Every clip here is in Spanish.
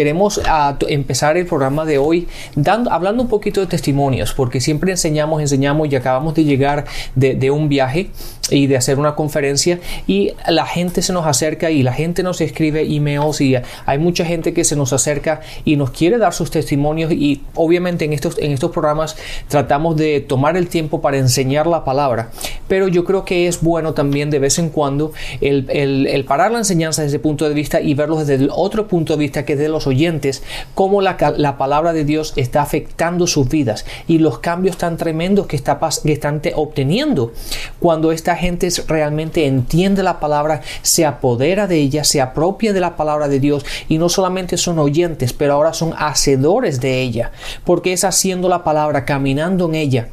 Queremos ah, empezar el programa de hoy dando, hablando un poquito de testimonios, porque siempre enseñamos, enseñamos y acabamos de llegar de, un viaje y de hacer una conferencia y la gente se nos acerca y la gente nos escribe emails y hay mucha gente que se nos acerca y nos quiere dar sus testimonios y obviamente en estos, en estos programas tratamos de tomar el tiempo para enseñar la palabra, pero yo creo que es bueno también de vez en cuando el, el parar la enseñanza desde ese punto de vista y verlo desde el otro punto de vista que es de los oyentes cómo la, palabra de Dios está afectando sus vidas y los cambios tan tremendos que, está, que están obteniendo cuando esta gente realmente entiende la palabra, se apodera de ella, se apropia de la palabra de Dios y no solamente son oyentes, pero ahora son hacedores de ella, porque es haciendo la palabra, caminando en ella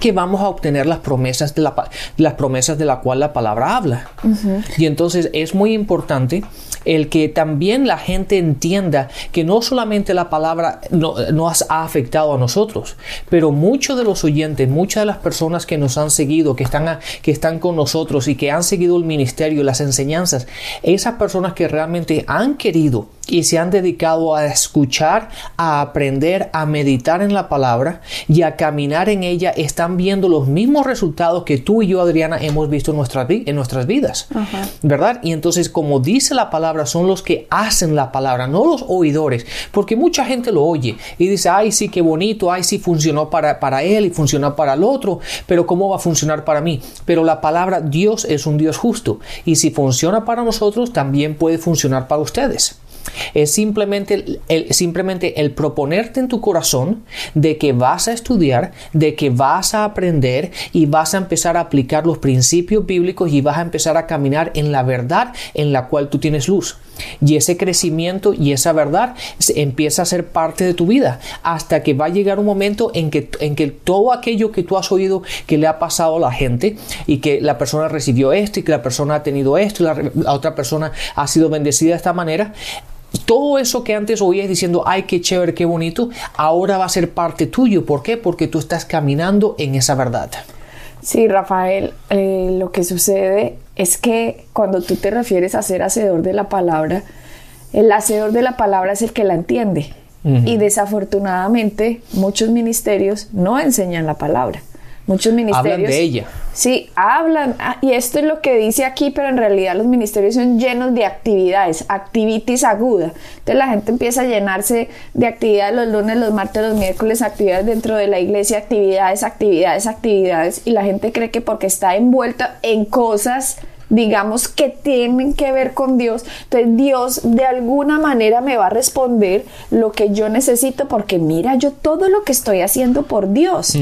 que vamos a obtener las promesas de la, las promesas de la cual la palabra habla. Y entonces es muy importante el que también la gente entienda que no solamente la palabra nos ha afectado a nosotros, pero muchos de los oyentes, muchas de las personas que nos han seguido, que están, que están con nosotros y que han seguido el ministerio, las enseñanzas, esas personas que realmente han querido y se han dedicado a escuchar, a aprender, a meditar en la palabra y a caminar en ella, están viendo los mismos resultados que tú y yo, Adriana, hemos visto en, nuestras, en nuestras vidas. ¿Verdad? Y entonces, como dice la palabra, son los que hacen la palabra, no los oidores, porque mucha gente lo oye y dice, ay, sí, qué bonito, ay, sí, funcionó para, para él y funcionó para el otro, pero ¿cómo va a funcionar para mí? Pero la palabra Dios es un Dios justo y si funciona para nosotros, también puede funcionar para ustedes. Es simplemente el, simplemente el proponerte en tu corazón de que vas a estudiar, de que vas a aprender y vas a empezar a aplicar los principios bíblicos y vas a empezar a caminar en la verdad en la cual tú tienes luz. Y ese crecimiento y esa verdad empieza a ser parte de tu vida hasta que va a llegar un momento en que, en que todo aquello que tú has oído que le ha pasado a la gente y que la persona recibió esto y que la persona ha tenido esto y la, la otra persona ha sido bendecida de esta manera, todo eso que antes oías diciendo, ay, qué chévere, qué bonito, ahora va a ser parte tuyo. ¿Por qué? Porque tú estás caminando en esa verdad. Sí, Rafael, eh, lo que sucede es que cuando tú te refieres a ser hacedor de la palabra, el hacedor de la palabra es el que la entiende. Y desafortunadamente muchos ministerios no enseñan la palabra. Muchos ministerios. Hablan de ella. Sí, hablan. Ah, y esto es lo que dice aquí, pero en realidad los ministerios son llenos de actividades, activities aguda. Entonces la gente empieza a llenarse de actividades los lunes, los martes, los miércoles, actividades dentro de la iglesia, actividades, actividades, actividades. Y la gente cree que porque está envuelta en cosas digamos, que tienen que ver con Dios, entonces Dios de alguna manera me va a responder lo que yo necesito porque mira yo todo lo que estoy haciendo por Dios.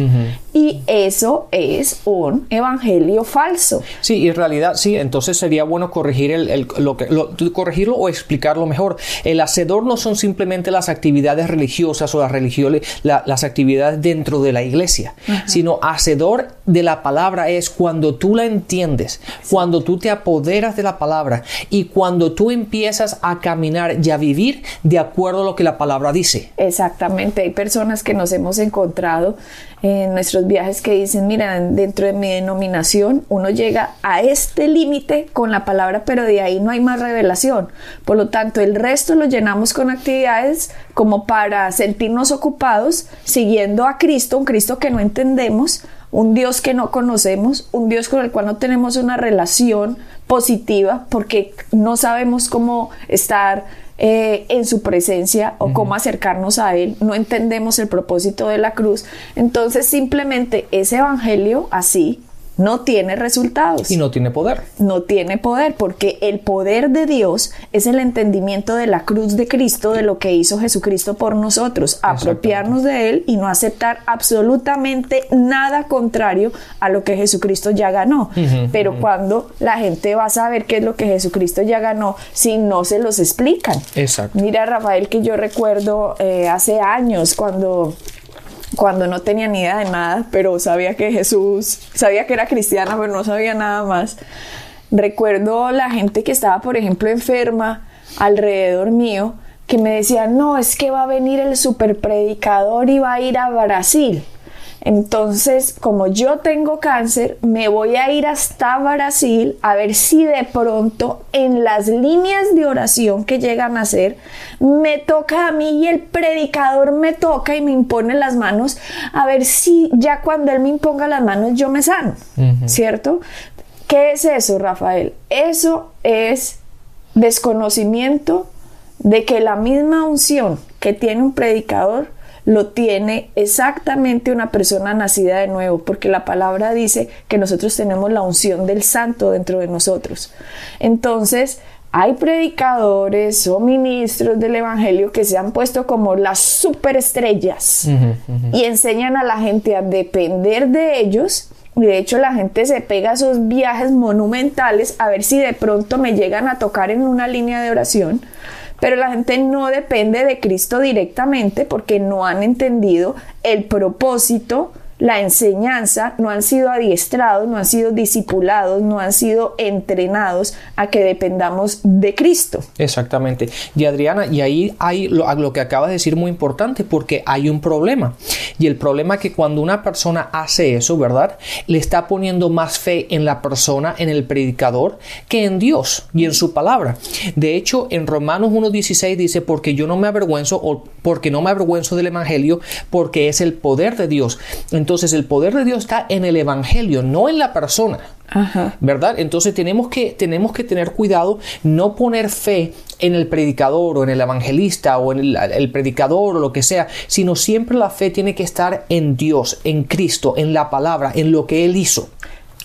Y eso es un evangelio falso. Sí, y en realidad sí, entonces sería bueno corregir el, lo que, corregirlo o explicarlo mejor. El hacedor no son simplemente las actividades religiosas o las religiones, las actividades dentro de la iglesia, sino hacedor de la palabra es cuando tú la entiendes, cuando tú te apoderas de la palabra y cuando tú empiezas a caminar y a vivir de acuerdo a lo que la palabra dice. Exactamente, hay personas que nos hemos encontrado en nuestros viajes que dicen, mira, dentro de mi denominación uno llega a este límite con la palabra, pero de ahí no hay más revelación. Por lo tanto, el resto lo llenamos con actividades como para sentirnos ocupados siguiendo a Cristo, un Cristo que no entendemos, un Dios que no conocemos, un Dios con el cual no tenemos una relación positiva porque no sabemos cómo estar eh, en su presencia o cómo acercarnos a Él, no entendemos el propósito de la cruz. Entonces simplemente ese Evangelio así no tiene resultados. Y no tiene poder. No tiene poder, porque el poder de Dios es el entendimiento de la cruz de Cristo, de lo que hizo Jesucristo por nosotros, apropiarnos de Él y no aceptar absolutamente nada contrario a lo que Jesucristo ya ganó. Pero cuando la gente va a saber qué es lo que Jesucristo ya ganó, si no se los explican. Exacto. Mira, Rafael, que yo recuerdo eh, hace años cuando cuando no tenía ni idea de nada, pero sabía que Jesús, sabía que era cristiana, pero no sabía nada más. Recuerdo la gente que estaba, por ejemplo, enferma alrededor mío, que me decía, no, es que va a venir el superpredicador y va a ir a Brasil. Entonces, como yo tengo cáncer, me voy a ir hasta Brasil a ver si de pronto en las líneas de oración que llegan a hacer, me toca a mí y el predicador me toca y me impone las manos, a ver si ya cuando él me imponga las manos yo me sano, ¿cierto? ¿Qué es eso, Rafael? Eso es desconocimiento de que la misma unción que tiene un predicador lo tiene exactamente una persona nacida de nuevo, porque la palabra dice que nosotros tenemos la unción del santo dentro de nosotros. Entonces, hay predicadores o ministros del Evangelio que se han puesto como las superestrellas y enseñan a la gente a depender de ellos. Y de hecho la gente se pega a esos viajes monumentales a ver si de pronto me llegan a tocar en una línea de oración pero la gente no depende de Cristo directamente porque no han entendido el propósito la enseñanza, no han sido adiestrados, no han sido discipulados, no han sido entrenados a que dependamos de Cristo. Exactamente. Y Adriana, y ahí hay lo, lo que acabas de decir muy importante porque hay un problema. Y el problema es que cuando una persona hace eso, ¿verdad? Le está poniendo más fe en la persona, en el predicador, que en Dios y en su palabra. De hecho, en Romanos 1.16 dice, porque yo no me avergüenzo o porque no me avergüenzo del Evangelio, porque es el poder de Dios. Entonces el poder de Dios está en el Evangelio, no en la persona. ¿Verdad? Entonces tenemos que, tenemos que tener cuidado, no poner fe en el predicador o en el evangelista o en el, el, predicador o lo que sea, sino siempre la fe tiene que estar en Dios, en Cristo, en la palabra, en lo que Él hizo.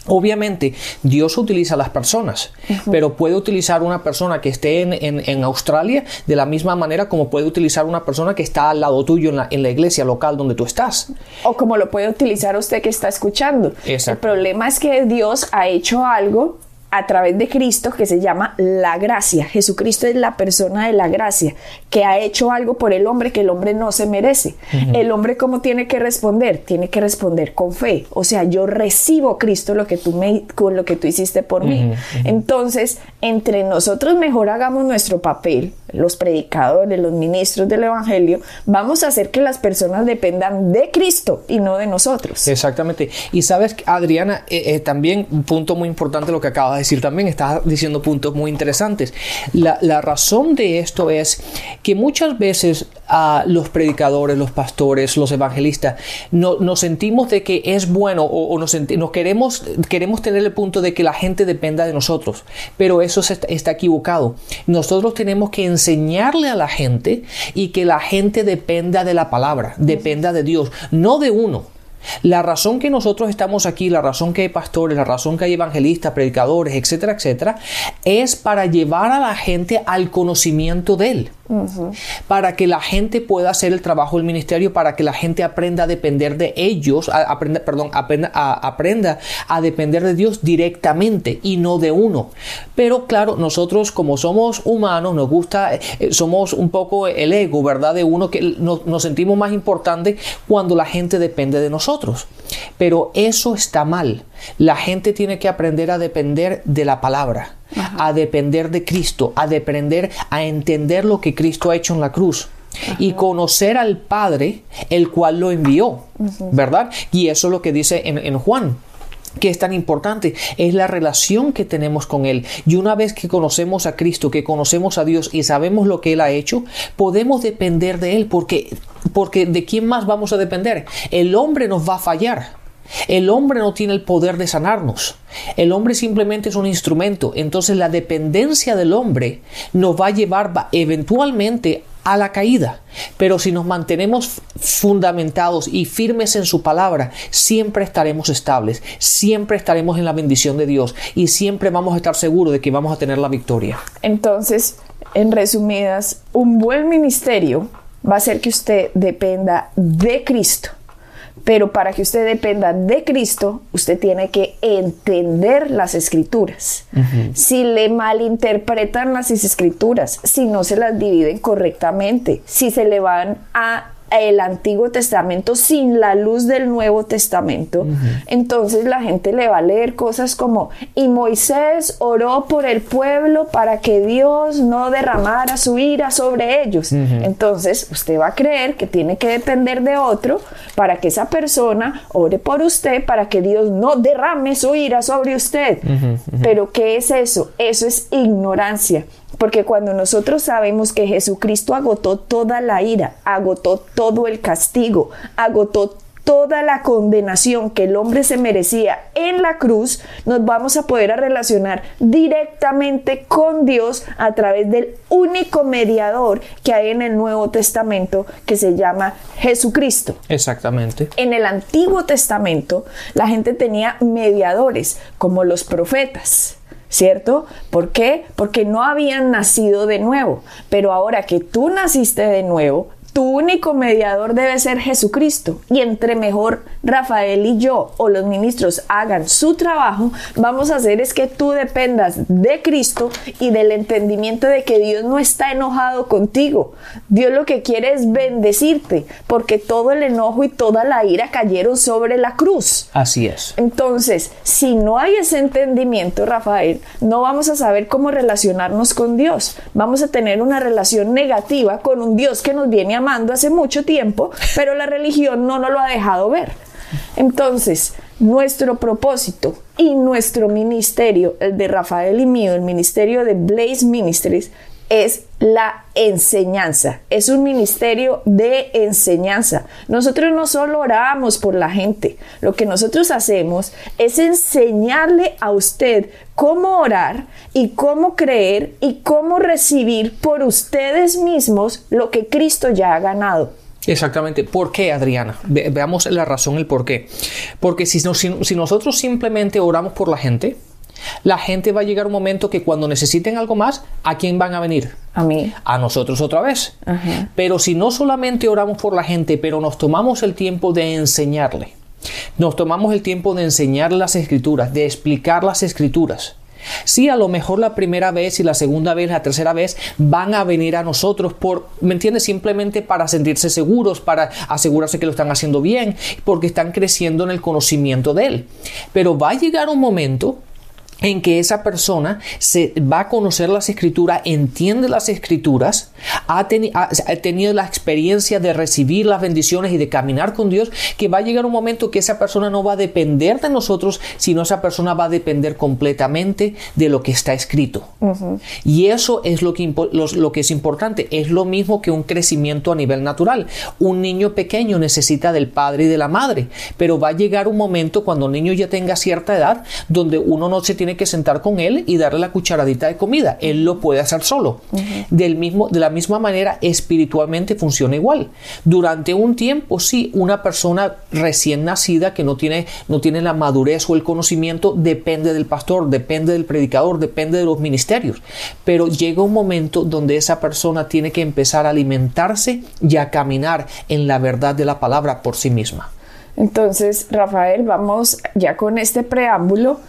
Obviamente, Dios utiliza a las personas, pero puede utilizar una persona que esté en, Australia de la misma manera como puede utilizar una persona que está al lado tuyo en la, en la iglesia local donde tú estás. O como lo puede utilizar usted que está escuchando. El problema es que Dios ha hecho algo a través de Cristo que se llama la gracia. Jesucristo es la persona de la gracia que ha hecho algo por el hombre que el hombre no se merece. El hombre cómo tiene que responder? Tiene que responder con fe. O sea, yo recibo Cristo lo que tú me con lo que tú hiciste por mí. Entonces, entre nosotros mejor hagamos nuestro papel, los predicadores, los ministros del evangelio, vamos a hacer que las personas dependan de Cristo y no de nosotros. Exactamente. Y sabes, Adriana, eh, eh, también un punto muy importante lo que acabas decir también, estás diciendo puntos muy interesantes. La, razón de esto es que muchas veces a los predicadores, los pastores, los evangelistas, no, nos sentimos de que es bueno o, nos, queremos, queremos tener el punto de que la gente dependa de nosotros, pero eso está equivocado. Nosotros tenemos que enseñarle a la gente y que la gente dependa de la palabra, dependa de Dios, no de uno. La razón que nosotros estamos aquí, la razón que hay pastores, la razón que hay evangelistas, predicadores, etcétera, etcétera, es para llevar a la gente al conocimiento de Él para que la gente pueda hacer el trabajo del ministerio, para que la gente aprenda a depender de ellos, aprenda, perdón, aprenda a, aprenda a depender de Dios directamente y no de uno. Pero claro, nosotros como somos humanos, nos gusta, eh, somos un poco el ego, ¿verdad? De uno que nos, nos sentimos más importantes cuando la gente depende de nosotros. Pero eso está mal. La gente tiene que aprender a depender de la palabra a depender de Cristo, a depender, a entender lo que Cristo ha hecho en la cruz. Y conocer al Padre, el cual lo envió, ¿verdad? Y eso es lo que dice en, Juan que es tan importante es la relación que tenemos con Él. Y una vez que conocemos a Cristo, que conocemos a Dios y sabemos lo que Él ha hecho, podemos depender de Él porque, porque ¿de quién más vamos a depender? El hombre nos va a fallar. El hombre no tiene el poder de sanarnos. El hombre simplemente es un instrumento. Entonces la dependencia del hombre nos va a llevar eventualmente a la caída. Pero si nos mantenemos fundamentados y firmes en su palabra, siempre estaremos estables, siempre estaremos en la bendición de Dios y siempre vamos a estar seguros de que vamos a tener la victoria. Entonces, en resumidas, un buen ministerio va a ser que usted dependa de Cristo pero para que usted dependa de Cristo, usted tiene que entender las escrituras. Si le malinterpretan las escrituras, si no se las dividen correctamente, si se le van a el Antiguo Testamento sin la luz del Nuevo Testamento, entonces la gente le va a leer cosas como, y Moisés oró por el pueblo para que Dios no derramara su ira sobre ellos. Entonces usted va a creer que tiene que depender de otro para que esa persona ore por usted, para que Dios no derrame su ira sobre usted. Pero ¿qué es eso? Eso es ignorancia. Porque cuando nosotros sabemos que Jesucristo agotó toda la ira, agotó todo el castigo, agotó toda la condenación que el hombre se merecía en la cruz, nos vamos a poder relacionar directamente con Dios a través del único mediador que hay en el Nuevo Testamento que se llama Jesucristo. Exactamente. En el Antiguo Testamento la gente tenía mediadores como los profetas. ¿Cierto? ¿Por qué? Porque no habían nacido de nuevo. Pero ahora que tú naciste de nuevo, tu único mediador debe ser Jesucristo. Y entre mejor Rafael y yo o los ministros hagan su trabajo, vamos a hacer es que tú dependas de Cristo y del entendimiento de que Dios no está enojado contigo. Dios lo que quiere es bendecirte, porque todo el enojo y toda la ira cayeron sobre la cruz. Así es. Entonces, si no hay ese entendimiento, Rafael, no vamos a saber cómo relacionarnos con Dios. Vamos a tener una relación negativa con un Dios que nos viene a hace mucho tiempo, pero la religión no nos lo ha dejado ver. Entonces, nuestro propósito y nuestro ministerio, el de Rafael y mío, el ministerio de Blaze Ministries, es la enseñanza. Es un ministerio de enseñanza. Nosotros no solo oramos por la gente, lo que nosotros hacemos es enseñarle a usted cómo orar y cómo creer y cómo recibir por ustedes mismos lo que Cristo ya ha ganado. Exactamente. ¿Por qué, Adriana? veamos la razón, el por qué. Porque si, si nosotros simplemente oramos por la gente, la gente va a llegar un momento que cuando necesiten algo más, ¿a quién van a venir? A mí. A nosotros otra vez. Pero si no solamente oramos por la gente, pero nos tomamos el tiempo de enseñarle, nos tomamos el tiempo de enseñar las escrituras, de explicar las escrituras. Sí, a lo mejor la primera vez y la segunda vez, la tercera vez van a venir a nosotros por, ¿me entiendes? Simplemente para sentirse seguros, para asegurarse que lo están haciendo bien, porque están creciendo en el conocimiento de Él. Pero va a llegar un momento en que esa persona se va a conocer las escrituras, entiende las escrituras, ha, tenido la experiencia de recibir las bendiciones y de caminar con Dios, que va a llegar un momento que esa persona no va a depender de nosotros, sino esa persona va a depender completamente de lo que está escrito. Y eso es lo que, lo que es importante. Es lo mismo que un crecimiento a nivel natural. Un niño pequeño necesita del padre y de la madre, pero va a llegar un momento cuando el niño ya tenga cierta edad donde uno no se tiene que sentar con él y darle la cucharadita de comida. Él lo puede hacer solo. Del mismo, de la misma manera, espiritualmente funciona igual. Durante un tiempo, sí, una persona recién nacida que no tiene, no tiene la madurez o el conocimiento depende del pastor, depende del predicador, depende de los ministerios. Pero llega un momento donde esa persona tiene que empezar a alimentarse y a caminar en la verdad de la palabra por sí misma. Entonces, Rafael, vamos ya con este preámbulo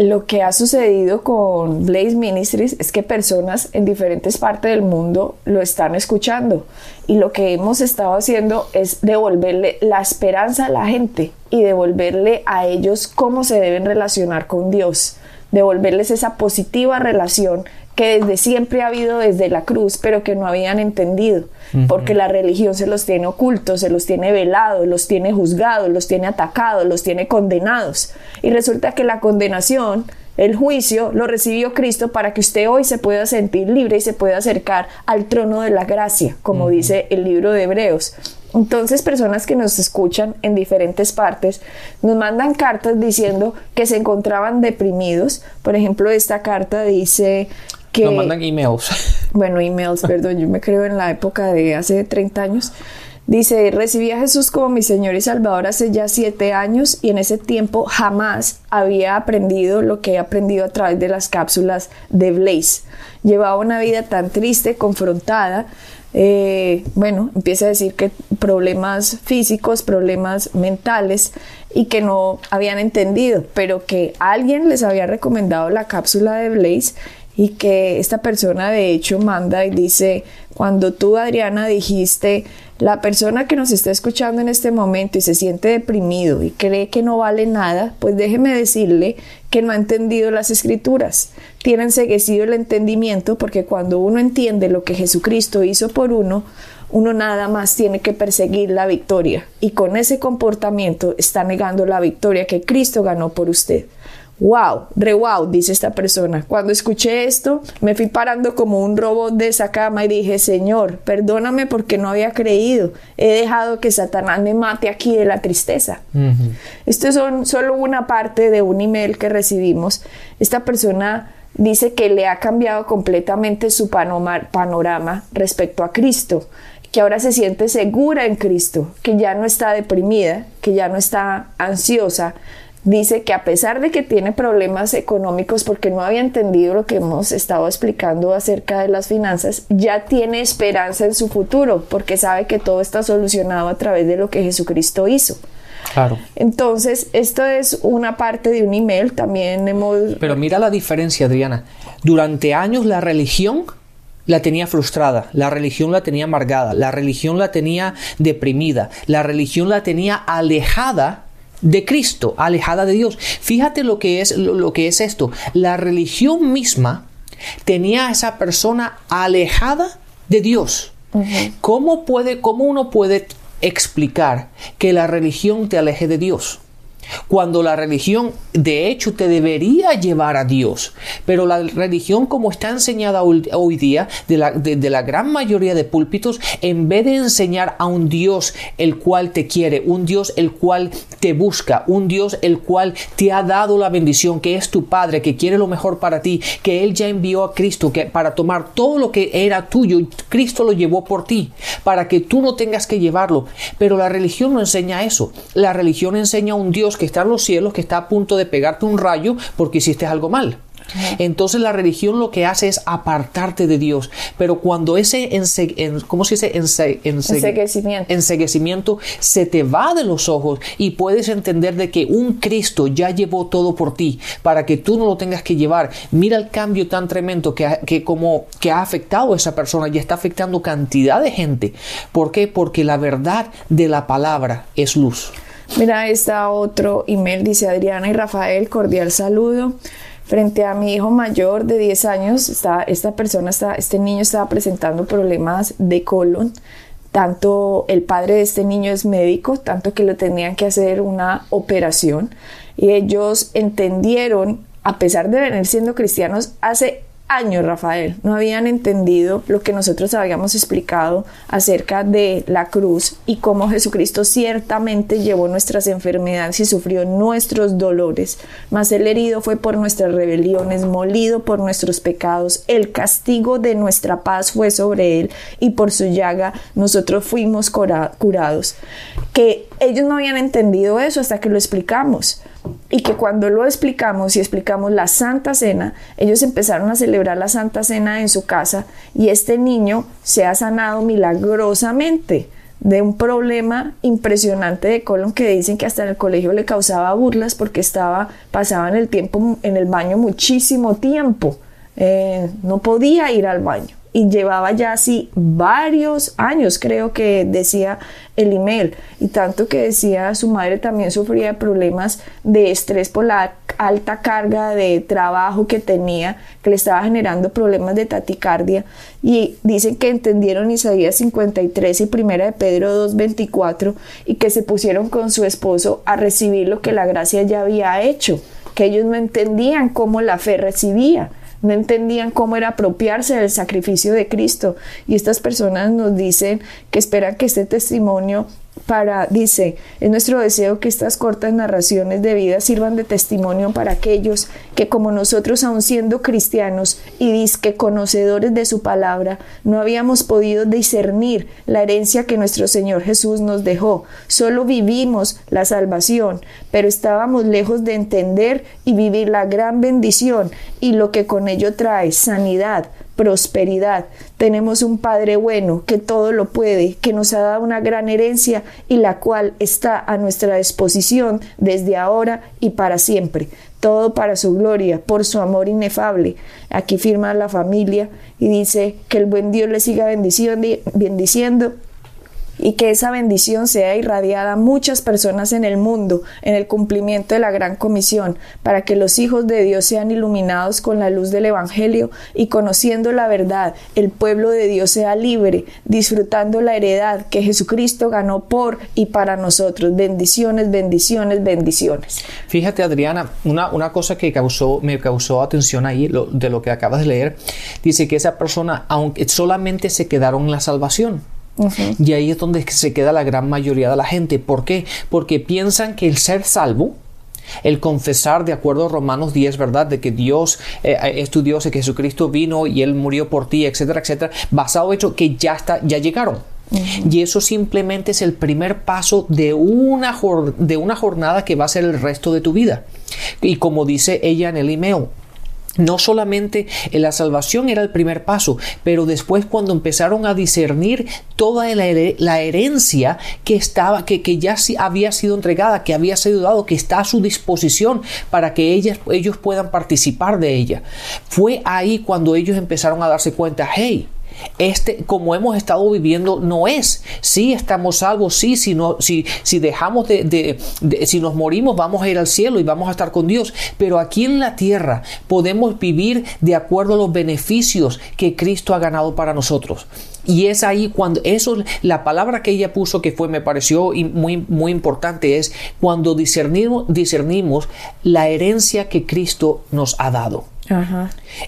lo que ha sucedido con Blaze Ministries es que personas en diferentes partes del mundo lo están escuchando. Y lo que hemos estado haciendo es devolverle la esperanza a la gente y devolverle a ellos cómo se deben relacionar con Dios, devolverles esa positiva relación que desde siempre ha habido desde la cruz, pero que no habían entendido, porque la religión se los tiene ocultos, se los tiene velados, los tiene juzgados, los tiene atacados, los tiene condenados. Y resulta que la condenación, el juicio, lo recibió Cristo para que usted hoy se pueda sentir libre y se pueda acercar al trono de la gracia, como dice el libro de Hebreos. Entonces, personas que nos escuchan en diferentes partes nos mandan cartas diciendo que se encontraban deprimidos. Por ejemplo, esta carta dice, que... Nos mandan emails. Bueno, emails, perdón, yo me creo en la época de hace 30 años. Dice, recibí a Jesús como mi Señor y Salvador hace ya siete años y en ese tiempo jamás había aprendido lo que he aprendido a través de las cápsulas de Blaze. Llevaba una vida tan triste, confrontada. Eh, bueno, empieza a decir que problemas físicos, problemas mentales y que no habían entendido, pero que alguien les había recomendado la cápsula de Blaze y que esta persona de hecho manda y dice, cuando tú Adriana dijiste La persona que nos está escuchando en este momento y se siente deprimido y cree que no vale nada, pues déjeme decirle que no ha entendido las escrituras. Tiene enseguecido el entendimiento porque cuando uno entiende lo que Jesucristo hizo por uno, uno nada más tiene que perseguir la victoria y con ese comportamiento está negando la victoria que Cristo ganó por usted. Wow, re wow, dice esta persona. Cuando escuché esto, me fui parando como un robot de esa cama y dije, Señor, perdóname porque no había creído. He dejado que Satanás me mate aquí de la tristeza. Esto es solo una parte de un email que recibimos. Esta persona dice que le ha cambiado completamente su panorama respecto a Cristo que ahora se siente segura en Cristo, que ya no está deprimida, que ya no está ansiosa, dice que a pesar de que tiene problemas económicos porque no había entendido lo que hemos estado explicando acerca de las finanzas, ya tiene esperanza en su futuro porque sabe que todo está solucionado a través de lo que Jesucristo hizo. Claro. Entonces, esto es una parte de un email, también hemos... Pero mira la diferencia, Adriana. Durante años la religión la tenía frustrada, la religión la tenía amargada, la religión la tenía deprimida, la religión la tenía alejada de Cristo, alejada de Dios. Fíjate lo que es, lo, que es esto. La religión misma tenía a esa persona alejada de Dios. ¿Cómo, puede, ¿Cómo uno puede explicar que la religión te aleje de Dios? Cuando la religión de hecho te debería llevar a Dios. Pero la religión como está enseñada hoy día de la, de, la, gran mayoría de púlpitos, en vez de enseñar a un Dios el cual te quiere, un Dios el cual te busca, un Dios el cual te ha dado la bendición, que es tu Padre, que quiere lo mejor para ti, que Él ya envió a Cristo que para tomar todo lo que era tuyo, Cristo lo llevó por ti, para que tú no tengas que llevarlo. Pero la religión no enseña eso. La religión enseña a un Dios que está en los cielos, que está a punto de pegarte un rayo porque hiciste algo mal. Entonces la religión lo que hace es apartarte de Dios. Pero cuando ese ¿cómo se dice? enseguecimiento. se te va de los ojos y puedes entender de que un Cristo ya llevó todo por ti para que tú no lo tengas que llevar. Mira el cambio tan tremendo que, que como que ha afectado a esa persona y está afectando cantidad de gente. ¿Por qué? Porque la verdad de la palabra es luz. Mira, está otro email, dice Adriana y Rafael, cordial saludo. Frente a mi hijo mayor de 10 años, esta persona, está, este niño estaba presentando problemas de colon. Tanto el padre de este niño es médico, tanto que le tenían que hacer una operación. Y ellos entendieron, a pesar de venir siendo cristianos, hace años, Rafael, no habían entendido lo que nosotros habíamos explicado acerca de la cruz y cómo Jesucristo ciertamente llevó nuestras enfermedades y sufrió nuestros dolores, mas el herido fue por nuestras rebeliones, molido por nuestros pecados, el castigo de nuestra paz fue sobre él y por su llaga nosotros fuimos curados. Que ellos no habían entendido eso hasta que lo explicamos y que cuando lo explicamos y explicamos la Santa Cena, ellos empezaron a celebrar la Santa Cena en su casa y este niño se ha sanado milagrosamente de un problema impresionante de colon que dicen que hasta en el colegio le causaba burlas porque estaba pasaba en el tiempo en el baño muchísimo tiempo. Eh, no podía ir al baño y llevaba ya así varios años, creo que decía el email, y tanto que decía su madre también sufría de problemas de estrés por la alta carga de trabajo que tenía, que le estaba generando problemas de taticardia, y dicen que entendieron Isaías 53 y primera de Pedro 2.24 y que se pusieron con su esposo a recibir lo que la gracia ya había hecho, que ellos no entendían cómo la fe recibía no entendían cómo era apropiarse del sacrificio de Cristo. Y estas personas nos dicen que esperan que este testimonio para, dice, es nuestro deseo que estas cortas narraciones de vida sirvan de testimonio para aquellos que como nosotros, aun siendo cristianos y disque conocedores de su palabra, no habíamos podido discernir la herencia que nuestro Señor Jesús nos dejó. Solo vivimos la salvación, pero estábamos lejos de entender y vivir la gran bendición y lo que con ello trae sanidad, prosperidad. Tenemos un Padre bueno que todo lo puede, que nos ha dado una gran herencia y la cual está a nuestra disposición desde ahora y para siempre. Todo para su gloria, por su amor inefable. Aquí firma la familia y dice que el buen Dios le siga bendiciendo y que esa bendición sea irradiada a muchas personas en el mundo en el cumplimiento de la gran comisión, para que los hijos de Dios sean iluminados con la luz del Evangelio y conociendo la verdad, el pueblo de Dios sea libre, disfrutando la heredad que Jesucristo ganó por y para nosotros. Bendiciones, bendiciones, bendiciones. Fíjate, Adriana, una, una cosa que causó, me causó atención ahí, de lo que acabas de leer, dice que esa persona, aunque solamente se quedaron en la salvación, y ahí es donde se queda la gran mayoría de la gente. ¿Por qué? Porque piensan que el ser salvo, el confesar de acuerdo a Romanos 10, ¿verdad? De que Dios eh, es tu Dios y que Jesucristo vino y Él murió por ti, etcétera, etcétera, basado en hecho que ya está, ya llegaron. Y eso simplemente es el primer paso de una, de una jornada que va a ser el resto de tu vida. Y como dice ella en el email, no solamente la salvación era el primer paso, pero después cuando empezaron a discernir toda la, herencia que estaba, que, que, ya había sido entregada, que había sido dado, que está a su disposición para que ellas, ellos puedan participar de ella. Fue ahí cuando ellos empezaron a darse cuenta, hey, este, como hemos estado viviendo, no es. Si estamos salvos, sí, si, si, si dejamos de, si nos morimos, vamos a ir al cielo y vamos a estar con Dios. Pero aquí en la tierra podemos vivir de acuerdo a los beneficios que Cristo ha ganado para nosotros. Y es ahí cuando eso, la palabra que ella puso que fue, me pareció muy, muy importante, es cuando discernimos, discernimos la herencia que Cristo nos ha dado.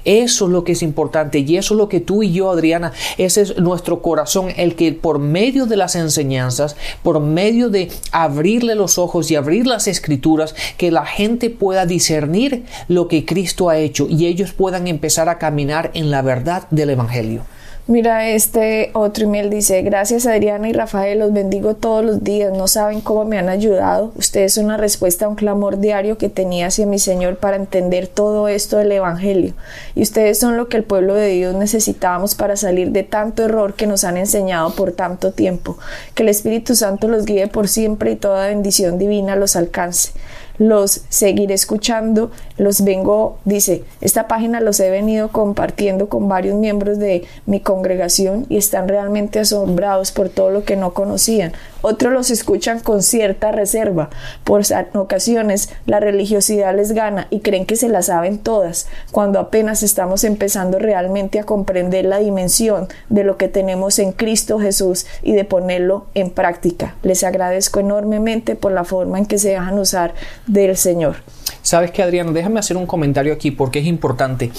Eso es lo que es importante y eso es lo que tú y yo, Adriana, ese es nuestro corazón, el que por medio de las enseñanzas, por medio de abrirle los ojos y abrir las escrituras, que la gente pueda discernir lo que Cristo ha hecho y ellos puedan empezar a caminar en la verdad del Evangelio. Mira, este otro email dice, gracias Adriana y Rafael, los bendigo todos los días, no saben cómo me han ayudado. Ustedes son una respuesta a un clamor diario que tenía hacia mi Señor para entender todo esto del Evangelio. Y ustedes son lo que el pueblo de Dios necesitábamos para salir de tanto error que nos han enseñado por tanto tiempo. Que el Espíritu Santo los guíe por siempre y toda bendición divina los alcance los seguiré escuchando, los vengo, dice, esta página los he venido compartiendo con varios miembros de mi congregación y están realmente asombrados por todo lo que no conocían. Otros los escuchan con cierta reserva, por ocasiones la religiosidad les gana y creen que se la saben todas, cuando apenas estamos empezando realmente a comprender la dimensión de lo que tenemos en Cristo Jesús y de ponerlo en práctica. Les agradezco enormemente por la forma en que se dejan usar del Señor. Sabes que Adriano, déjame hacer un comentario aquí porque es importante.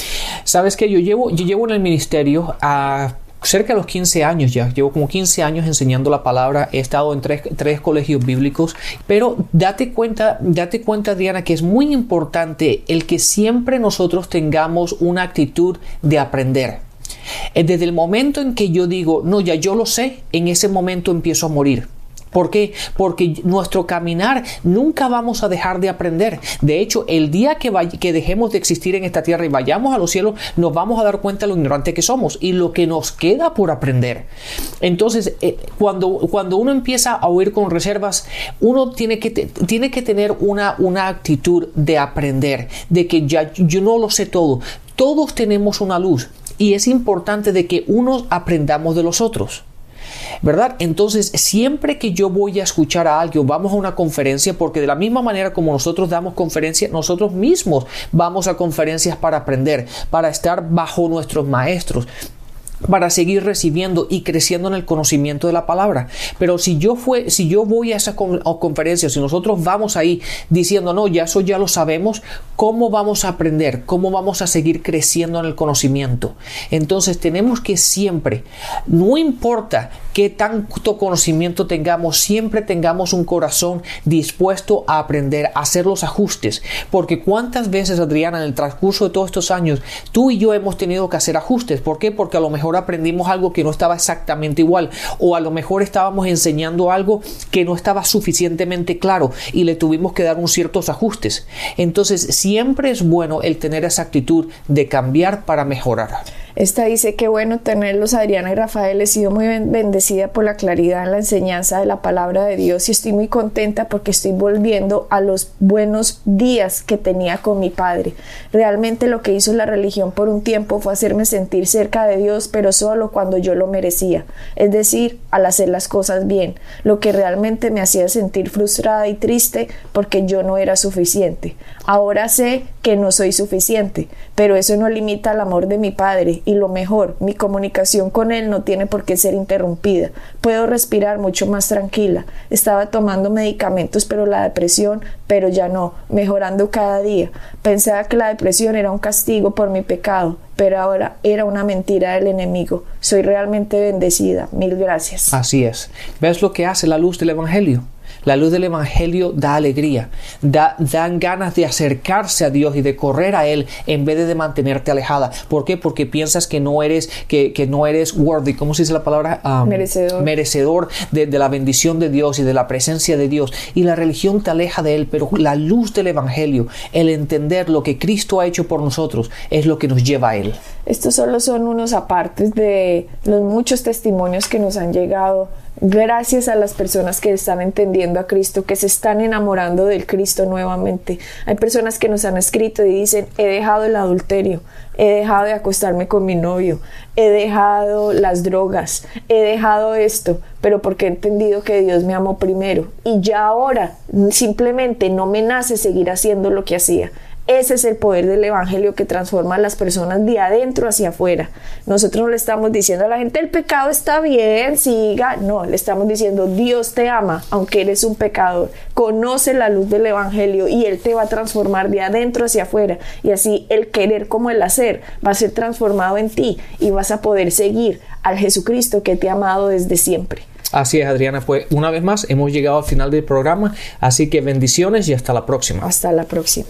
Sabes que yo llevo, yo llevo en el ministerio a cerca de los 15 años ya, llevo como 15 años enseñando la palabra, he estado en tres, tres, colegios bíblicos, pero date cuenta, date cuenta Diana, que es muy importante el que siempre nosotros tengamos una actitud de aprender. Eh, desde el momento en que yo digo, no, ya yo lo sé, en ese momento empiezo a morir. ¿Por qué? Porque nuestro caminar nunca vamos a dejar de aprender. De hecho, el día que, dejemos de existir en esta tierra y vayamos a los cielos, nos vamos a dar cuenta de lo ignorante que somos y lo que nos queda por aprender. Entonces, eh, cuando, cuando uno empieza a oír con reservas, uno tiene que, tiene que tener una, una actitud de aprender, de que ya yo no lo sé todo. Todos tenemos una luz y es importante de que unos aprendamos de los otros. ¿Verdad? Entonces, siempre que yo voy a escuchar a alguien, vamos a una conferencia, porque de la misma manera como nosotros damos conferencias, nosotros mismos vamos a conferencias para aprender, para estar bajo nuestros maestros para seguir recibiendo y creciendo en el conocimiento de la palabra. Pero si yo fue, si yo voy a esa conferencia, si nosotros vamos ahí diciendo, no, ya eso ya lo sabemos, ¿cómo vamos a aprender? ¿Cómo vamos a seguir creciendo en el conocimiento? Entonces tenemos que siempre, no importa qué tanto conocimiento tengamos, siempre tengamos un corazón dispuesto a aprender, a hacer los ajustes. Porque cuántas veces, Adriana, en el transcurso de todos estos años, tú y yo hemos tenido que hacer ajustes. ¿Por qué? Porque a lo mejor aprendimos algo que no estaba exactamente igual o a lo mejor estábamos enseñando algo que no estaba suficientemente claro y le tuvimos que dar un ciertos ajustes. Entonces siempre es bueno el tener esa actitud de cambiar para mejorar. Esta dice que bueno tenerlos Adriana y Rafael. He sido muy bendecida por la claridad en la enseñanza de la palabra de Dios y estoy muy contenta porque estoy volviendo a los buenos días que tenía con mi padre. Realmente lo que hizo la religión por un tiempo fue hacerme sentir cerca de Dios, prosperó solo cuando yo lo merecía, es decir, al hacer las cosas bien, lo que realmente me hacía sentir frustrada y triste porque yo no era suficiente. Ahora sé que no soy suficiente, pero eso no limita el amor de mi padre y lo mejor, mi comunicación con él no tiene por qué ser interrumpida. Puedo respirar mucho más tranquila. Estaba tomando medicamentos pero la depresión, pero ya no, mejorando cada día. Pensaba que la depresión era un castigo por mi pecado, pero ahora era una mentira del enemigo. Soy realmente bendecida. Mil gracias. Así es. ¿Ves lo que hace la luz del Evangelio? La luz del Evangelio da alegría, da, dan ganas de acercarse a Dios y de correr a Él en vez de mantenerte alejada. ¿Por qué? Porque piensas que no eres, que, que no eres worthy, ¿cómo se dice la palabra? Um, merecedor. Merecedor de, de, la bendición de Dios y de la presencia de Dios. Y la religión te aleja de Él, pero la luz del Evangelio, el entender lo que Cristo ha hecho por nosotros, es lo que nos lleva a Él. Estos solo son unos apartes de los muchos testimonios que nos han llegado gracias a las personas que están entendiendo a Cristo, que se están enamorando del Cristo nuevamente. Hay personas que nos han escrito y dicen, he dejado el adulterio, he dejado de acostarme con mi novio, he dejado las drogas, he dejado esto, pero porque he entendido que Dios me amó primero y ya ahora simplemente no me nace seguir haciendo lo que hacía. Ese es el poder del Evangelio que transforma a las personas de adentro hacia afuera. Nosotros no le estamos diciendo a la gente el pecado está bien, siga. No, le estamos diciendo Dios te ama, aunque eres un pecador. Conoce la luz del Evangelio y Él te va a transformar de adentro hacia afuera. Y así el querer como el hacer va a ser transformado en ti y vas a poder seguir al Jesucristo que te ha amado desde siempre. Así es, Adriana. Pues una vez más hemos llegado al final del programa. Así que bendiciones y hasta la próxima. Hasta la próxima.